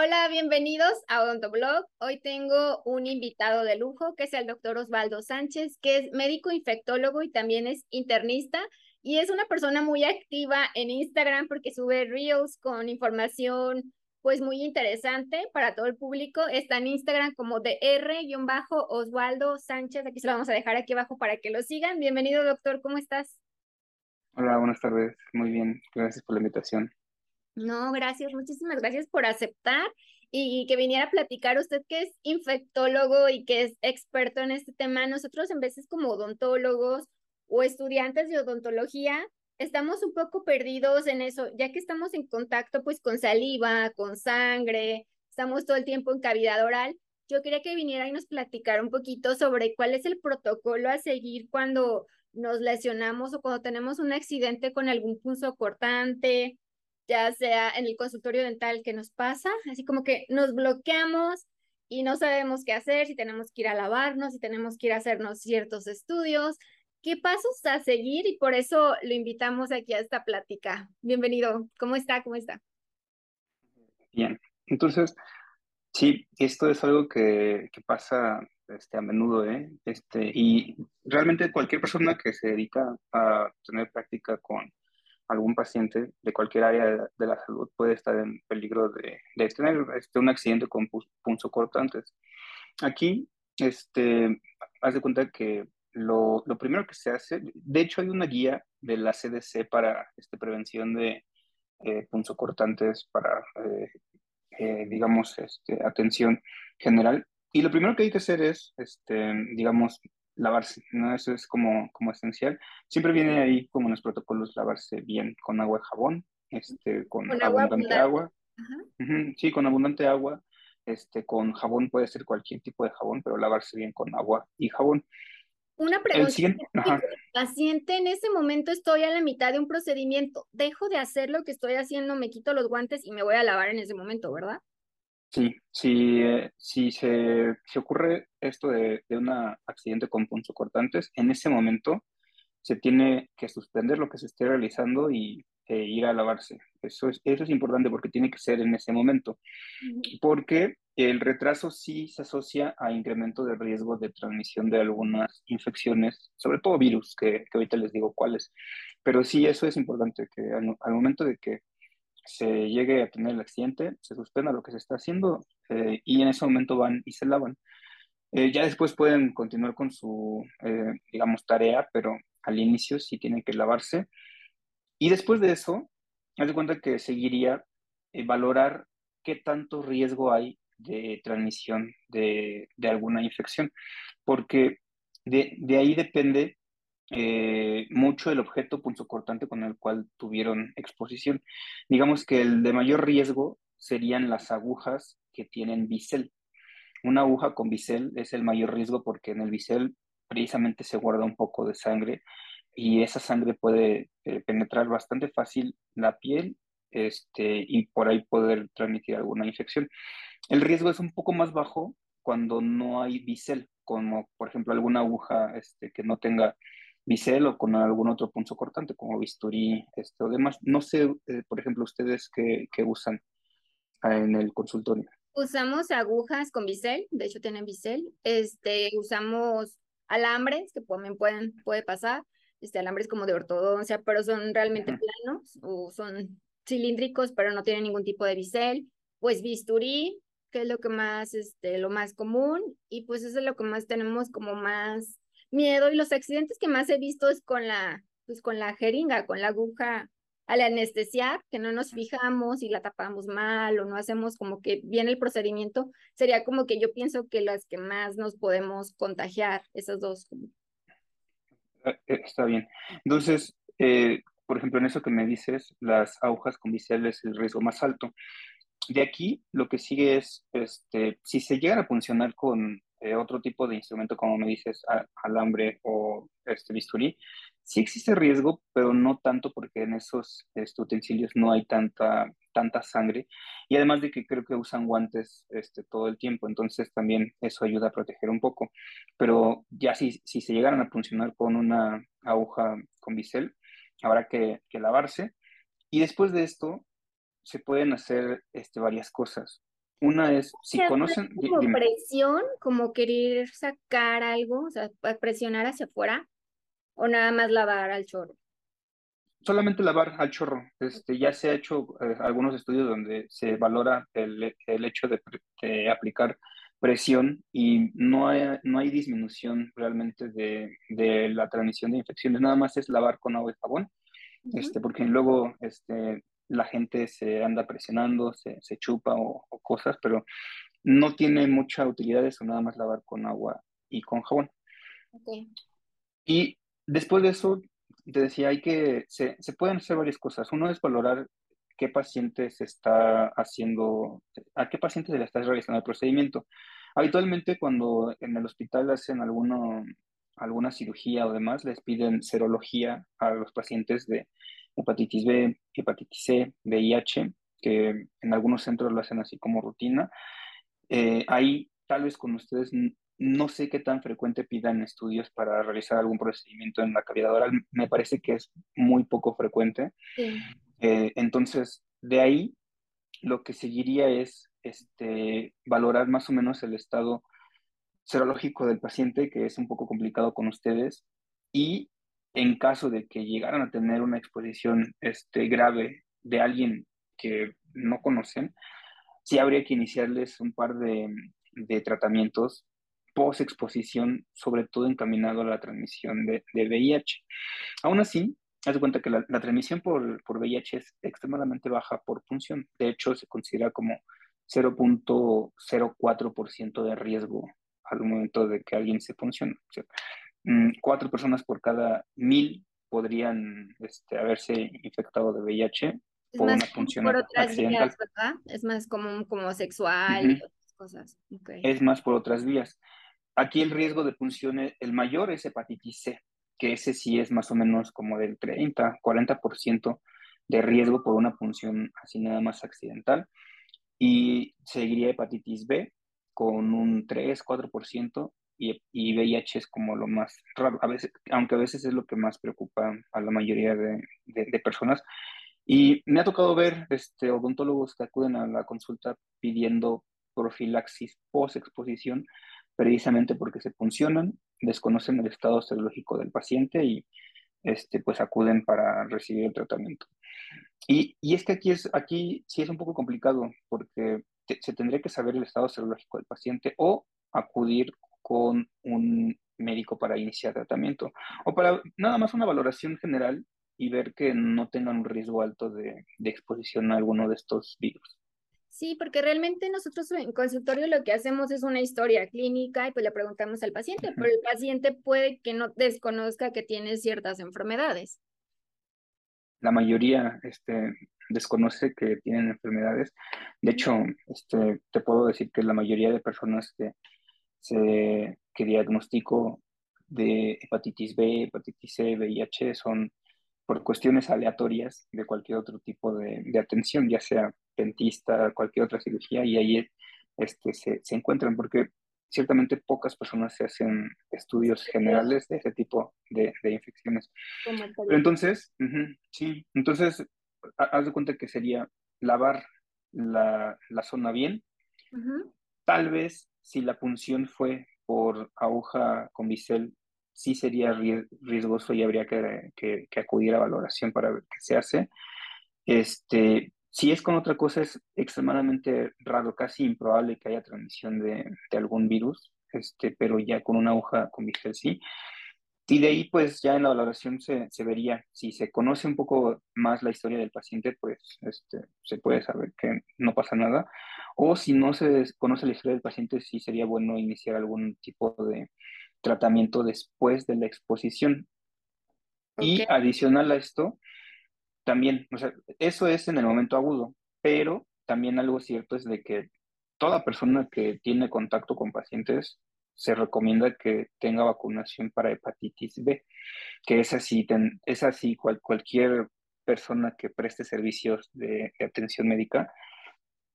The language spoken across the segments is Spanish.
Hola, bienvenidos a Odontoblog. Hoy tengo un invitado de lujo que es el doctor Osvaldo Sánchez, que es médico infectólogo y también es internista y es una persona muy activa en Instagram porque sube reels con información pues muy interesante para todo el público. Está en Instagram como dr-osvaldo Sánchez. Aquí se lo vamos a dejar aquí abajo para que lo sigan. Bienvenido, doctor. ¿Cómo estás? Hola, buenas tardes. Muy bien. Gracias por la invitación. No, gracias, muchísimas gracias por aceptar y, que viniera a platicar usted que es infectólogo y que es experto en este tema. Nosotros en veces como odontólogos o estudiantes de odontología estamos un poco perdidos en eso, ya que estamos en contacto pues con saliva, con sangre, estamos todo el tiempo en cavidad oral. Yo quería que viniera y nos platicara un poquito sobre cuál es el protocolo a seguir cuando nos lesionamos o cuando tenemos un accidente con algún punzo cortante ya sea en el consultorio dental que nos pasa, así como que nos bloqueamos y no sabemos qué hacer, si tenemos que ir a lavarnos, si tenemos que ir a hacernos ciertos estudios, qué pasos a seguir y por eso lo invitamos aquí a esta plática. Bienvenido, ¿cómo está? ¿Cómo está? Bien, entonces, sí, esto es algo que, que pasa este, a menudo, ¿eh? Este, y realmente cualquier persona que se dedica a tener práctica con algún paciente de cualquier área de, la salud puede estar en peligro de, de tener este, un accidente con punzocortantes. Aquí, este, haz de cuenta que lo, lo, primero que se hace, de hecho hay una guía de la CDC para este, prevención de eh, punzocortantes para, eh, eh, digamos, este, atención general. Y lo primero que hay que hacer es, este, digamos, lavarse, ¿no? Eso es como, como esencial. Siempre viene ahí, como en los protocolos, lavarse bien con agua y jabón, este, con, abundante agua. Sí, con abundante agua. Este, con jabón puede ser cualquier tipo de jabón, pero lavarse bien con agua y jabón. Una pregunta. Siguiente... Paciente, en ese momento estoy a la mitad de un procedimiento. Dejo de hacer lo que estoy haciendo, me quito los guantes y me voy a lavar en ese momento, ¿verdad? Sí, si, eh, si se, ocurre esto de, de un accidente con punzocortantes, en ese momento se tiene que suspender lo que se esté realizando y e ir a lavarse. Eso es, eso es importante porque tiene que ser en ese momento. Porque el retraso sí se asocia a incremento de riesgo de transmisión de algunas infecciones, sobre todo virus, que, que ahorita les digo cuáles. Pero sí, eso es importante, que al momento de que se llegue a tener el accidente, se suspenda lo que se está haciendo eh, y en ese momento van y se lavan. Eh, ya después pueden continuar con su, eh, digamos, tarea, pero al inicio sí tienen que lavarse. Y después de eso, haz de cuenta que seguiría valorar qué tanto riesgo hay de transmisión de, de alguna infección, porque de, de ahí depende eh, mucho el objeto punzocortante con el cual tuvieron exposición. Digamos que el de mayor riesgo serían las agujas que tienen bisel. Una aguja con bisel es el mayor riesgo porque en el bisel precisamente se guarda un poco de sangre y esa sangre puede eh, penetrar bastante fácil la piel este, y por ahí poder transmitir alguna infección. El riesgo es un poco más bajo cuando no hay bisel, como por ejemplo alguna aguja este, que no tenga bisel o con algún otro punzo cortante como bisturí este, o demás. No sé, eh, por ejemplo, ustedes qué, usan en el consultorio. Usamos agujas con bisel, de hecho tienen bisel. Este, usamos alambres que también pueden, puede pasar, este, alambres como de ortodoncia, pero son realmente planos o son cilíndricos, pero no tienen ningún tipo de bisel. Pues bisturí, que es lo que más, este, lo más común, y pues eso es lo que más tenemos como más miedo y los accidentes que más he visto es con la, pues con la jeringa, con la aguja al anestesiar, que no nos fijamos y la tapamos mal o no hacemos como que bien el procedimiento, sería como que yo pienso que las que más nos podemos contagiar, esas dos. Eh, eh, está bien. Entonces, eh, por ejemplo, en eso que me dices, las agujas con es el riesgo más alto. De aquí, lo que sigue es, este, si se llegan a funcionar con eh, otro tipo de instrumento, como me dices, alambre o este bisturí, sí existe riesgo, pero no tanto porque en esos este, utensilios no hay tanta, tanta sangre. Y además de que creo que usan guantes este, todo el tiempo, entonces también eso ayuda a proteger un poco. Pero ya si, si se llegaran a funcionar con una aguja con bisel, habrá que, que lavarse. Y después de esto, se pueden hacer este, varias cosas. Una es, si conocen... Como presión, como querer sacar algo, o sea, presionar hacia afuera, o nada más lavar al chorro. Solamente lavar al chorro. Este, ya se ha hecho eh, algunos estudios donde se valora el, el hecho de, de, aplicar presión y no hay, no hay disminución realmente de, de, la transmisión de infecciones. Nada más es lavar con agua y jabón, este, porque luego este, la gente se anda presionando, se, se chupa o, cosas, pero no tiene mucha utilidad eso, nada más lavar con agua y con jabón. Okay. Y después de eso, te decía, hay que, se, se pueden hacer varias cosas. Uno es valorar qué paciente se está haciendo, a qué paciente se le está realizando el procedimiento. Habitualmente cuando en el hospital hacen alguno, alguna cirugía o demás, les piden serología a los pacientes de hepatitis B, hepatitis C, VIH, que en algunos centros lo hacen así como rutina. Eh, ahí tal vez con ustedes no sé qué tan frecuente pidan estudios para realizar algún procedimiento en la cavidad oral. Me parece que es muy poco frecuente. Eh, entonces, de ahí lo que seguiría es este, valorar más o menos el estado serológico del paciente, que es un poco complicado con ustedes, y en caso de que llegaran a tener una exposición este, grave de alguien que no conocen, sí habría que iniciarles un par de, de tratamientos post-exposición, sobre todo encaminado a la transmisión de, de VIH. Aún así, haz de cuenta que la, la transmisión por, por, VIH es extremadamente baja por función. De hecho, se considera como 0.04% de riesgo al momento de que alguien se funcione. O sea, cuatro personas por cada mil podrían este, haberse infectado de VIH es por una función por otras vías, ¿verdad? Es más común como sexual y otras cosas. Es más por otras vías. Aquí el riesgo de función, el mayor es hepatitis C, que ese sí es más o menos como del 30, 40% de riesgo por una función así nada más accidental. Y seguiría hepatitis B con un 3, 4% y, y, VIH es como lo más raro, a veces, aunque a veces es lo que más preocupa a la mayoría de, de, personas. Y me ha tocado ver este, odontólogos que acuden a la consulta pidiendo profilaxis post-exposición, precisamente porque se funcionan, desconocen el estado serológico del paciente y este, pues acuden para recibir el tratamiento. Y, y es que aquí, es, aquí sí es un poco complicado porque se tendría que saber el estado serológico del paciente o acudir con un médico para iniciar tratamiento o para nada más una valoración general y ver que no tengan un riesgo alto de, de exposición a alguno de estos virus. Sí, porque realmente nosotros en consultorio lo que hacemos es una historia clínica y pues le preguntamos al paciente, pero el paciente puede que no desconozca que tiene ciertas enfermedades. La mayoría este, desconoce que tienen enfermedades. De hecho, este, te puedo decir que la mayoría de personas que se, que diagnóstico de hepatitis B, hepatitis C, VIH son por cuestiones aleatorias de cualquier otro tipo de, de atención, ya sea dentista, cualquier otra cirugía, y ahí este, se, se, encuentran, porque ciertamente pocas personas se hacen estudios generales de ese tipo de, de infecciones. Pero entonces, sí, entonces, haz de cuenta que sería lavar la, la zona bien, tal vez si la punción fue por aguja con bisel, sí sería riesgoso y habría que, que, acudir a valoración para ver qué se hace. Este, si es con otra cosa, es extremadamente raro, casi improbable que haya transmisión de, de algún virus, este, pero ya con una aguja con bisel sí. Y de ahí, pues ya en la valoración se, se, vería, si se conoce un poco más la historia del paciente, pues este, se puede saber que no pasa nada. O si no se conoce la historia del paciente, sí sería bueno iniciar algún tipo de tratamiento después de la exposición. Y adicional a esto, también, o sea, eso es en el momento agudo, pero también algo cierto es de que toda persona que tiene contacto con pacientes se recomienda que tenga vacunación para hepatitis B, que es así, es así cualquier persona que preste servicios de, atención médica,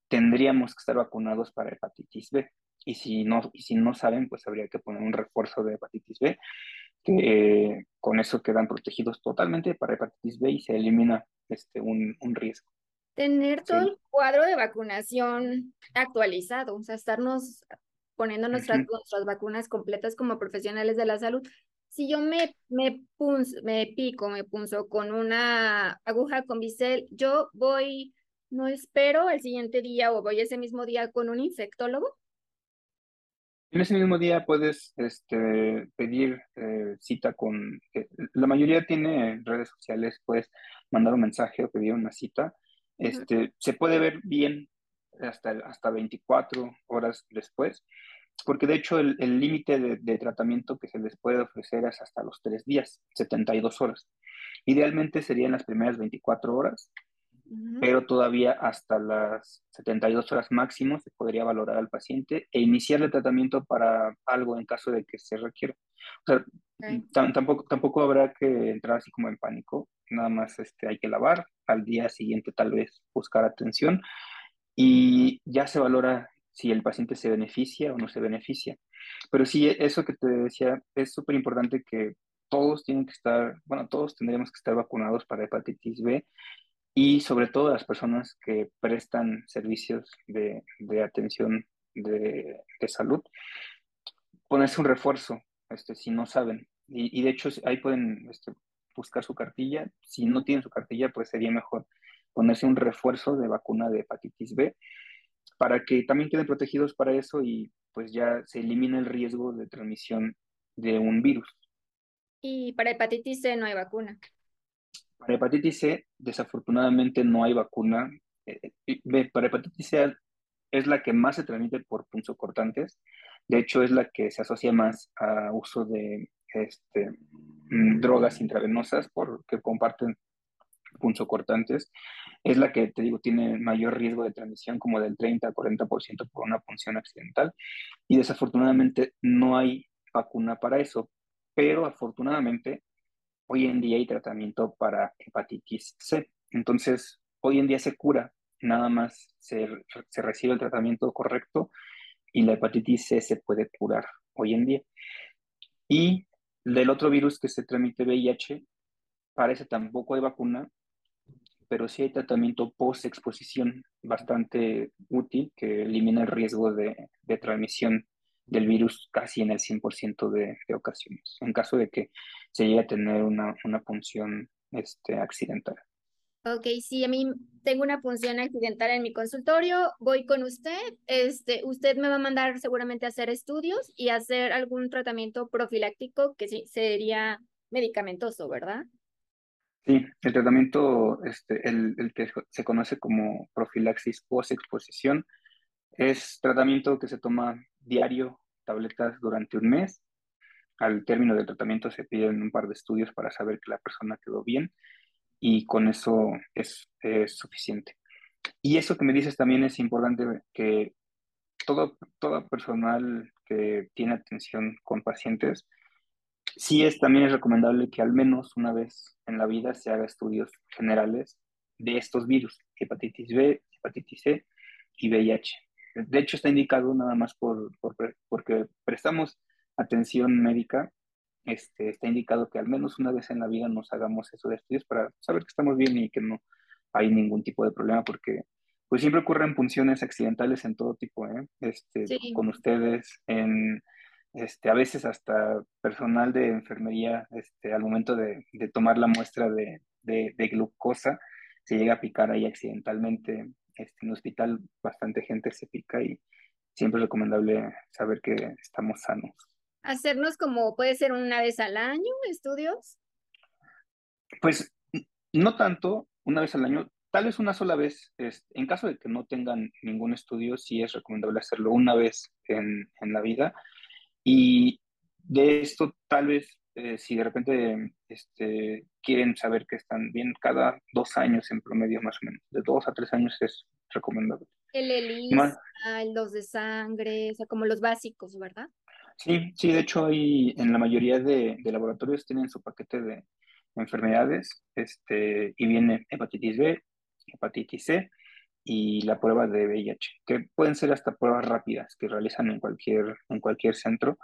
tendríamos que estar vacunados para hepatitis B. Y si no, y si no saben, pues habría que poner un refuerzo de hepatitis B, que con eso quedan protegidos totalmente para hepatitis B y se elimina este, un, un riesgo. Tener todo el cuadro de vacunación actualizado, o sea, estarnos poniendo nuestras, nuestras vacunas completas como profesionales de la salud. Si yo me, me, me pico, me punzo con una aguja con bisel, yo voy, no espero el siguiente día o voy ese mismo día con un infectólogo. En ese mismo día puedes este, pedir eh, cita con, eh, la mayoría tiene redes sociales, puedes mandar un mensaje o pedir una cita. Este, Se puede ver bien hasta, hasta 24 horas después, porque de hecho el límite de, de, tratamiento que se les puede ofrecer es hasta los 3 días, 72 horas. Idealmente serían las primeras 24 horas pero todavía hasta las 72 horas máximo se podría valorar al paciente e iniciar el tratamiento para algo en caso de que se requiera. O sea, tampoco, tampoco habrá que entrar así como en pánico, nada más este, hay que lavar, al día siguiente tal vez buscar atención y ya se valora si el paciente se beneficia o no se beneficia. Pero sí, eso que te decía, es súper importante que todos tienen que estar, bueno, todos tendremos que estar vacunados para hepatitis B y sobre todo las personas que prestan servicios de, de atención de, de, salud, ponerse un refuerzo este, si no saben. Y, y de hecho ahí pueden este, buscar su cartilla. Si no tienen su cartilla, pues sería mejor ponerse un refuerzo de vacuna de hepatitis B para que también queden protegidos para eso y pues ya se elimine el riesgo de transmisión de un virus. Y para hepatitis C no hay vacuna. Para hepatitis C, desafortunadamente no hay vacuna. Eh, eh, para hepatitis C es la que más se transmite por punzocortantes. De hecho, es la que se asocia más a uso de este, mm, drogas intravenosas porque comparten punzocortantes. Es la que, te digo, tiene mayor riesgo de transmisión, como del 30 a 40% por una punción accidental. Y desafortunadamente no hay vacuna para eso. Pero afortunadamente hoy en día hay tratamiento para hepatitis C. Entonces, hoy en día se cura, nada más se, se recibe el tratamiento correcto y la hepatitis C se puede curar hoy en día. Y del otro virus que se transmite VIH, parece tampoco hay vacuna, pero sí hay tratamiento post-exposición bastante útil que elimina el riesgo de, de transmisión del virus casi en el 100% de, de, ocasiones, en caso de que se llegue a tener una, una punción este, accidental. Ok, sí, a mí tengo una punción accidental en mi consultorio, voy con usted, este, usted me va a mandar seguramente a hacer estudios y hacer algún tratamiento profiláctico que sí sería medicamentoso, ¿verdad? Sí, el tratamiento, este, el, el que se conoce como profilaxis post-exposición, es tratamiento que se toma diario, tabletas durante un mes. Al término del tratamiento se piden un par de estudios para saber que la persona quedó bien y con eso es, es suficiente. Y eso que me dices también es importante que todo, todo personal que tiene atención con pacientes, sí es también es recomendable que al menos una vez en la vida se haga estudios generales de estos virus, hepatitis B, hepatitis C y VIH. De hecho, está indicado nada más por, porque prestamos atención médica. Este, está indicado que al menos una vez en la vida nos hagamos eso de estudios para saber que estamos bien y que no hay ningún tipo de problema, porque pues siempre ocurren punciones accidentales en todo tipo, ¿eh? este, con ustedes, en, este, a veces hasta personal de enfermería, este, al momento de, de tomar la muestra de, de, de, glucosa, se llega a picar ahí accidentalmente este, en el hospital bastante gente se pica y siempre es recomendable saber que estamos sanos. Hacernos como puede ser una vez al año estudios. Pues no tanto, una vez al año, tal vez una sola vez. en caso de que no tengan ningún estudio, sí es recomendable hacerlo una vez en, en la vida. Y de esto tal vez eh, si de repente este, quieren saber que están bien, cada dos años en promedio más o menos, de dos a tres años es recomendable. El ELISA, el dos de sangre, o sea, como los básicos, ¿verdad? Sí, sí, de hecho hay en la mayoría de, de laboratorios tienen su paquete de enfermedades, este, y viene hepatitis B, hepatitis C y la prueba de VIH, que pueden ser hasta pruebas rápidas que realizan en cualquier, en cualquier centro,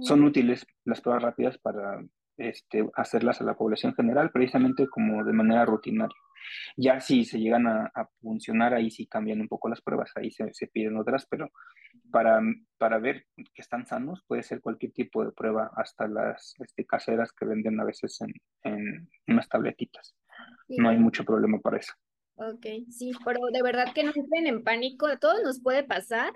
son útiles las pruebas rápidas para este, hacerlas a la población general, precisamente como de manera rutinaria. Ya si se llegan a, funcionar, ahí sí cambian un poco las pruebas, ahí se, se, piden otras, pero para, para ver que están sanos puede ser cualquier tipo de prueba, hasta las este, caseras que venden a veces en, en unas tabletitas. No hay mucho problema para eso. Ok, sí, pero de verdad que no entren en pánico, a todos nos puede pasar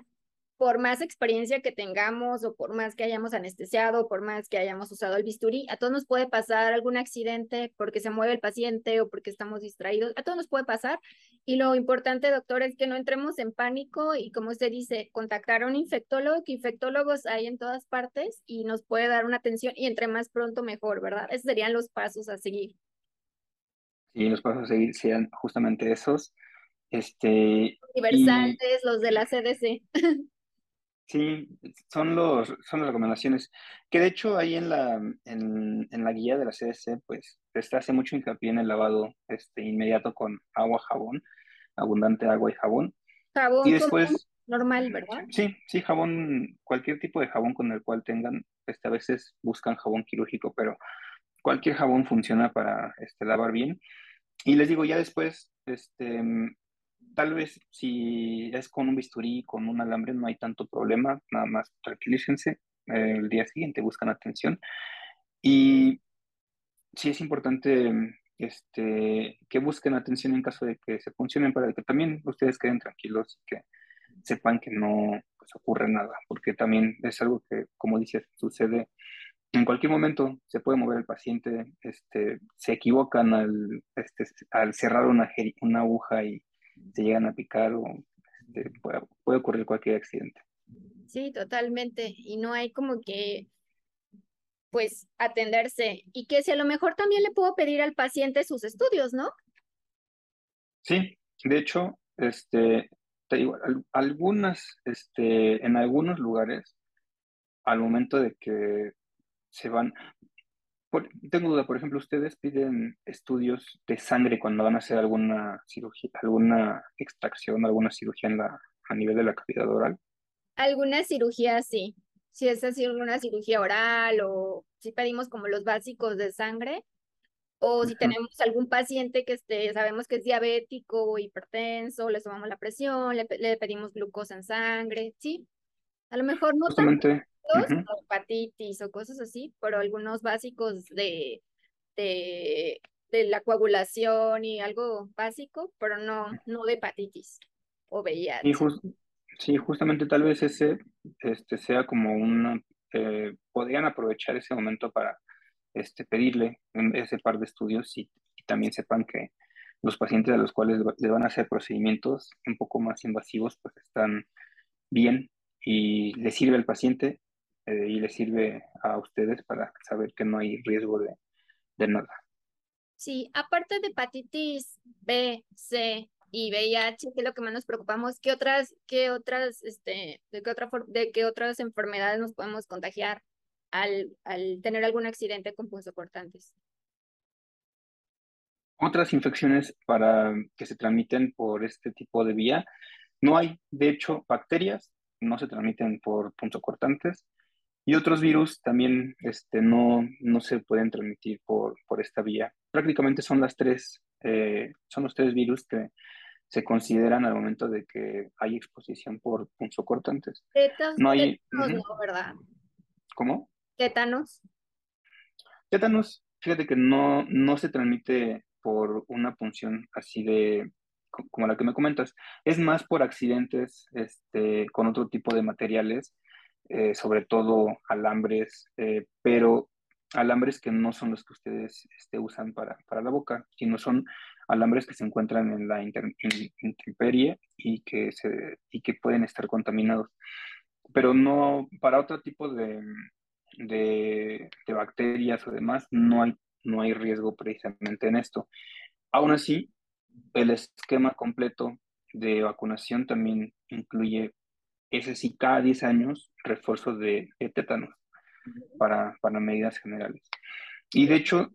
por más experiencia que tengamos o por más que hayamos anestesiado, o por más que hayamos usado el bisturí, a todos nos puede pasar algún accidente porque se mueve el paciente o porque estamos distraídos, a todos nos puede pasar. Y lo importante, doctor, es que no entremos en pánico y como usted dice, contactar a un infectólogo, que infectólogos hay en todas partes y nos puede dar una atención y entre más pronto mejor, ¿verdad? Esos serían los pasos a seguir. Sí, los pasos a seguir sean justamente esos. Este, Universales, los de la CDC. Sí, son los, son las recomendaciones. Que de hecho ahí en la, en, en la guía de la CDC, pues, este hace mucho hincapié en el lavado este, inmediato con agua, jabón, abundante agua y jabón. Jabón y después, normal, ¿verdad? Sí, sí, jabón, cualquier tipo de jabón con el cual tengan, este, a veces buscan jabón quirúrgico, pero cualquier jabón funciona para este, lavar bien. Y les digo, ya después, este, tal vez si es con un bisturí, con un alambre, no hay tanto problema, nada más tranquilícense, el día siguiente buscan atención. Y sí es importante este, que busquen atención en caso de que se funcionen para que también ustedes queden tranquilos y que sepan que no pues, ocurre nada, porque también es algo que, como dices, sucede en cualquier momento, se puede mover el paciente, este, se equivocan al, este, al cerrar una, una aguja y se llegan a picar o este, puede, ocurrir cualquier accidente. Sí, totalmente. Y no hay como que, pues, atenderse. Y que si a lo mejor también le puedo pedir al paciente sus estudios, ¿no? Sí, de hecho, este, te digo, algunas, este, en algunos lugares, al momento de que se van, tengo duda, por ejemplo, ¿ustedes piden estudios de sangre cuando van a hacer alguna cirugía, alguna extracción, alguna cirugía en la, a nivel de la cavidad oral? Alguna cirugía, sí. Si es así, alguna cirugía oral o si pedimos como los básicos de sangre, o si tenemos algún paciente que esté, sabemos que es diabético o hipertenso, le tomamos la presión, le, pedimos glucosa en sangre, sí. A lo mejor no Justamente, como hepatitis o cosas así, pero algunos básicos de, de, la coagulación y algo básico, pero no, no de hepatitis o VIH. sí, justamente tal vez ese este, sea como una, eh, podrían aprovechar ese momento para este, pedirle ese par de estudios y, también sepan que los pacientes a los cuales le van a hacer procedimientos un poco más invasivos, pues están bien y le sirve al paciente eh, y les sirve a ustedes para saber que no hay riesgo de, de nada. Sí, aparte de hepatitis B, C y VIH, que es lo que más nos preocupamos, ¿qué otras, qué otras, este, de qué otra de qué otras enfermedades nos podemos contagiar al, al tener algún accidente con punzocortantes? Otras infecciones para que se transmiten por este tipo de vía, no hay, de hecho, bacterias, no se transmiten por punzocortantes, y otros virus también este, no, no se pueden transmitir por, por esta vía. Prácticamente son las tres, eh, son los tres virus que se consideran al momento de que hay exposición por punzocortantes. Tétanos, no hay, ¿verdad? ¿Cómo? Tétanos. Tétanos, fíjate que no, no se transmite por una punción así de como la que me comentas. Es más por accidentes este, con otro tipo de materiales eh, sobre todo alambres, eh, pero alambres que no son los que ustedes este, usan para, para, la boca, sino son alambres que se encuentran en la intemperie y que, se, y que pueden estar contaminados. Pero no, para otro tipo de, de, de bacterias o demás, no hay, no hay riesgo precisamente en esto. Aún así, el esquema completo de vacunación también incluye ese sí, cada 10 años, refuerzos de, tétanos para, para medidas generales. Y de hecho,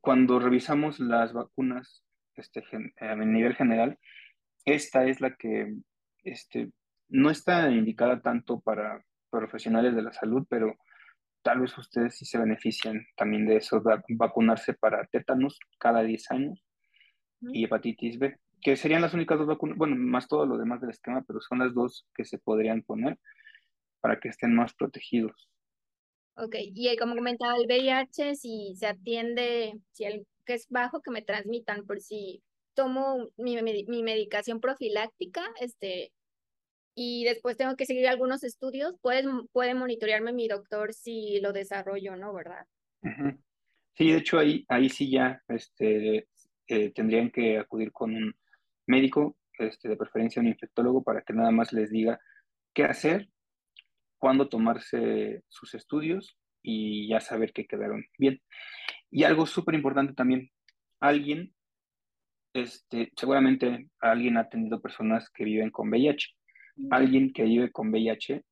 cuando revisamos las vacunas este, a nivel general, esta es la que este, no está indicada tanto para profesionales de la salud, pero tal vez ustedes sí se benefician también de eso, de vacunarse para tétanos cada 10 años y hepatitis B, que serían las únicas dos vacunas, bueno, más todo lo demás del esquema, pero son las dos que se podrían poner para que estén más protegidos. Ok, y como comentaba el VIH, si se atiende, si el que es bajo, que me transmitan, por si tomo mi, mi medicación profiláctica, este, y después tengo que seguir algunos estudios, puede, puede monitorearme mi doctor si lo desarrollo, ¿no? ¿Verdad? Sí, de hecho ahí, ahí sí ya este, eh, tendrían que acudir con un médico, este, de preferencia un infectólogo, para que nada más les diga qué hacer, cuándo tomarse sus estudios y ya saber que quedaron bien. Y algo súper importante también, alguien, este, seguramente alguien ha tenido personas que viven con VIH alguien que vive con VIH,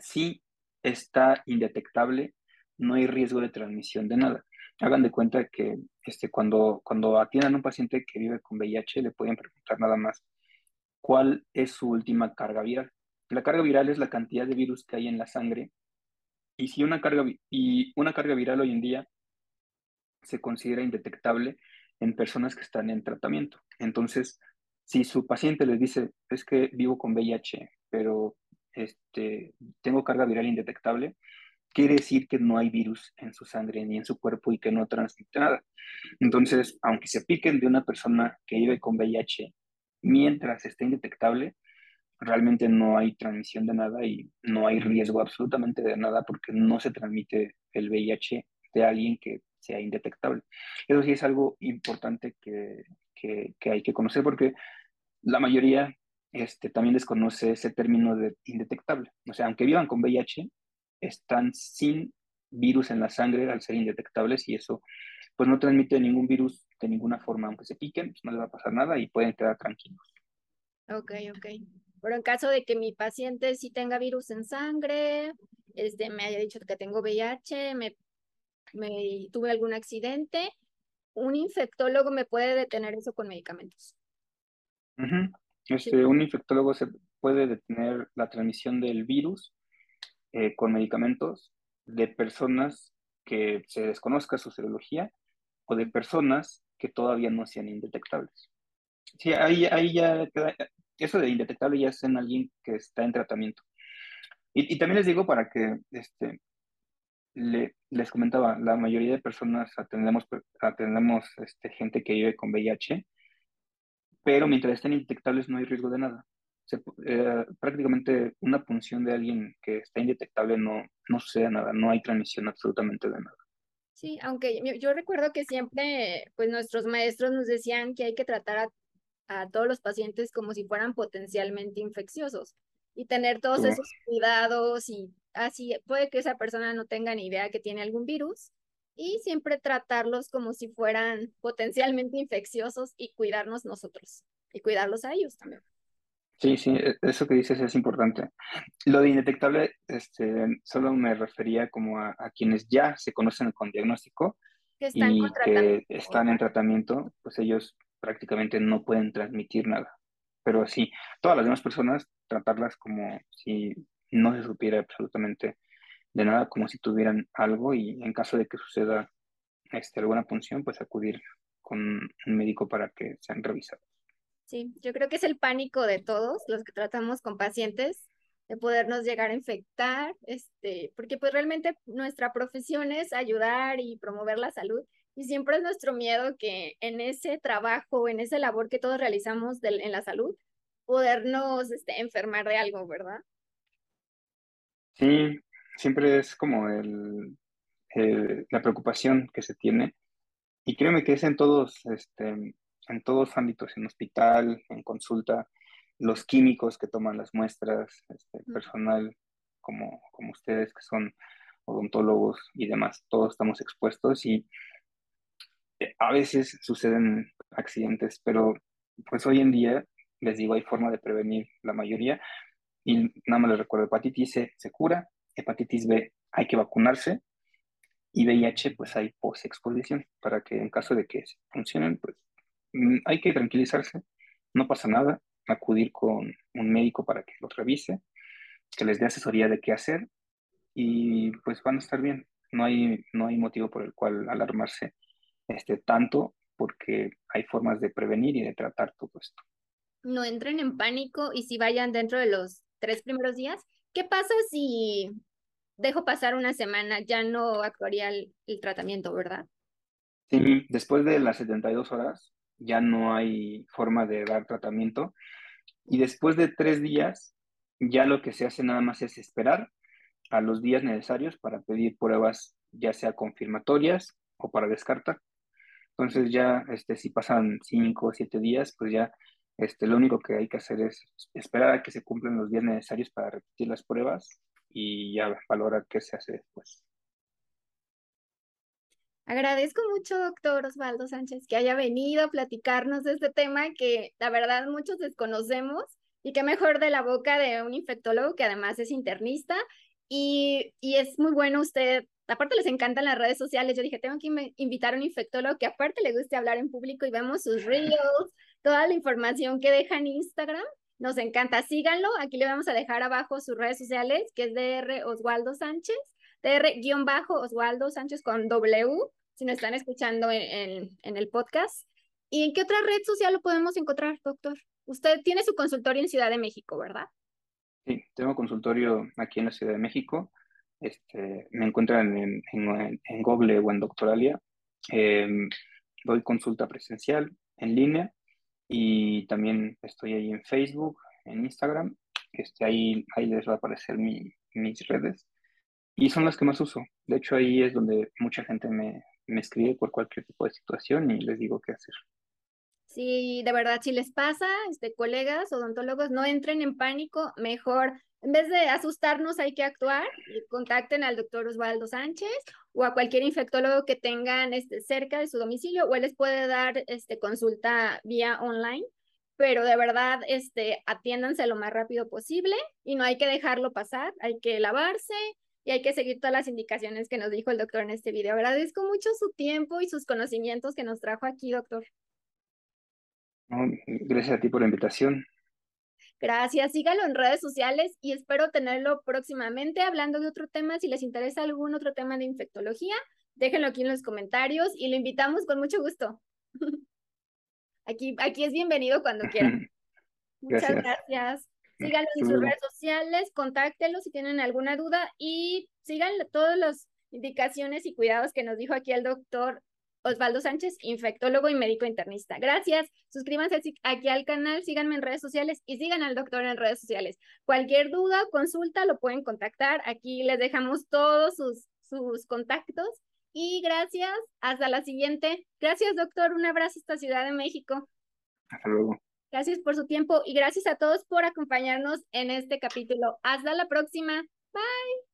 si está indetectable, no hay riesgo de transmisión de nada. Hagan de cuenta que este, cuando, cuando atiendan a un paciente que vive con VIH, le pueden preguntar nada más cuál es su última carga viral. La carga viral es la cantidad de virus que hay en la sangre y si una carga, y una carga viral hoy en día se considera indetectable en personas que están en tratamiento. Entonces, si su paciente les dice, es que vivo con VIH, pero este, tengo carga viral indetectable, quiere decir que no hay virus en su sangre ni en su cuerpo y que no transmite nada. Entonces, aunque se piquen de una persona que vive con VIH mientras esté indetectable, realmente no hay transmisión de nada y no hay riesgo absolutamente de nada porque no se transmite el VIH de alguien que sea indetectable. Eso sí es algo importante que, que, hay que conocer porque la mayoría este, también desconoce ese término de indetectable. O sea, aunque vivan con VIH, están sin virus en la sangre al ser indetectables y eso pues no transmite ningún virus de ninguna forma, aunque se piquen, pues no les va a pasar nada y pueden quedar tranquilos. Ok, ok. Pero en caso de que mi paciente sí tenga virus en sangre, este, me haya dicho que tengo VIH, me, me tuve algún accidente, un infectólogo me puede detener eso con medicamentos. este, Un infectólogo se puede detener la transmisión del virus eh, con medicamentos de personas que se desconozca su serología o de personas que todavía no sean indetectables. Sí, ahí, ahí ya eso de indetectable ya es en alguien que está en tratamiento. Y, y también les digo para que este, le, les comentaba, la mayoría de personas atendemos, atendemos este, gente que vive con VIH, pero mientras estén indetectables no hay riesgo de nada. Eh, prácticamente una punción de alguien que está indetectable no, no sucede nada, no hay transmisión absolutamente de nada. Sí, aunque yo, recuerdo que siempre, pues nuestros maestros nos decían que hay que tratar a, a todos los pacientes como si fueran potencialmente infecciosos y tener todos esos cuidados y así puede que esa persona no tenga ni idea que tiene algún virus y siempre tratarlos como si fueran potencialmente infecciosos y cuidarnos nosotros y cuidarlos a ellos también. Sí, sí, e, eso que dices es importante. Lo de indetectable, este, solo me refería como a, quienes ya se conocen con diagnóstico y que están en tratamiento, pues ellos prácticamente no pueden transmitir nada. Pero sí, todas las demás personas, tratarlas como si no se supiera absolutamente de nada, como si tuvieran algo y en caso de que suceda este, alguna punción, pues acudir con un médico para que sean revisados. Sí, yo creo que es el pánico de todos los que tratamos con pacientes de podernos llegar a infectar, este, porque pues realmente nuestra profesión es ayudar y promover la salud y siempre es nuestro miedo que en ese trabajo, en esa labor que todos realizamos en la salud, podernos este, enfermar de algo, ¿verdad? Sí, siempre es como el, la preocupación que se tiene. Y créeme que es en todos, este, en todos ámbitos, en hospital, en consulta, los químicos que toman las muestras, este, personal como, como ustedes que son odontólogos y demás, todos estamos expuestos y eh, a veces suceden accidentes, pero pues hoy en día, les digo, hay forma de prevenir la mayoría. Y nada más les recuerdo, hepatitis C se cura, hepatitis B hay que vacunarse y VIH pues hay post-exposición para que en caso de que funcionen pues mm, hay que tranquilizarse, no pasa nada, acudir con un médico para que los revise, que les dé asesoría de qué hacer y pues van a estar bien. No hay, no hay motivo por el cual alarmarse este, tanto porque hay formas de prevenir y de tratar todo esto. No entren en pánico y si vayan dentro de los tres primeros días, ¿qué pasa si dejo pasar una semana? Ya no actuaría el, el tratamiento, ¿verdad? Sí, después de las 72 horas ya no hay forma de dar tratamiento y después de tres días ya lo que se hace nada más es esperar a los días necesarios para pedir pruebas ya sea confirmatorias o para descartar. Entonces ya, este, si pasan cinco o siete días, pues ya este, lo único que hay que hacer es esperar a que se cumplan los días necesarios para repetir las pruebas y ya valorar qué se hace después. Agradezco mucho, doctor Osvaldo Sánchez, que haya venido a platicarnos de este tema que la verdad muchos desconocemos y que mejor de la boca de un infectólogo que además es internista y, y es muy bueno usted aparte les encantan las redes sociales, yo dije, tengo que invitar a un infectólogo que aparte le guste hablar en público y vemos sus reels, toda la información que deja en Instagram. Nos encanta, síganlo. Aquí le vamos a dejar abajo sus redes sociales, que es DR Oswaldo Sánchez, DR-Oswaldo Sánchez con W, si nos están escuchando en, en el podcast. ¿Y en qué otra red social lo podemos encontrar, doctor? Usted tiene su consultorio en Ciudad de México, ¿verdad? Sí, tengo consultorio aquí en la Ciudad de México. Este, me encuentran en, Google o en Doctoralia. Em, doy consulta presencial en línea y también estoy ahí en Facebook, en Instagram. Este, ahí, ahí les va a aparecer mi, mis redes y son las que más uso. De hecho, ahí es donde mucha gente me, me escribe por cualquier tipo de situación y les digo qué hacer. Sí, de verdad, si les pasa, este, colegas odontólogos, no entren en pánico, mejor en vez de asustarnos, hay que actuar. Contacten al doctor Osvaldo Sánchez o a cualquier infectólogo que tengan este, cerca de su domicilio o él les puede dar este, consulta vía online. Pero de verdad, este, atiéndanse lo más rápido posible y no hay que dejarlo pasar. Hay que lavarse y hay que seguir todas las indicaciones que nos dijo el doctor en este video. Agradezco mucho su tiempo y sus conocimientos que nos trajo aquí, doctor. Gracias a ti por la invitación. Gracias, sígalo en redes sociales y espero tenerlo próximamente hablando de otro tema. Si les interesa algún otro tema de infectología, déjenlo aquí en los comentarios y lo invitamos con mucho gusto. Aquí, aquí es bienvenido cuando quieran. Muchas gracias. Síganlo en sus redes sociales, contáctenlo si tienen alguna duda y sigan todas las indicaciones y cuidados que nos dijo aquí el doctor Osvaldo Sánchez, infectólogo y médico internista. Gracias. Suscríbanse aquí al canal, síganme en redes sociales y sigan al doctor en redes sociales. Cualquier duda, consulta, lo pueden contactar. Aquí les dejamos todos sus, sus contactos. Y gracias. Hasta la siguiente. Gracias, doctor. Un abrazo hasta Ciudad de México. Hasta luego. Gracias por su tiempo y gracias a todos por acompañarnos en este capítulo. Hasta la próxima. Bye.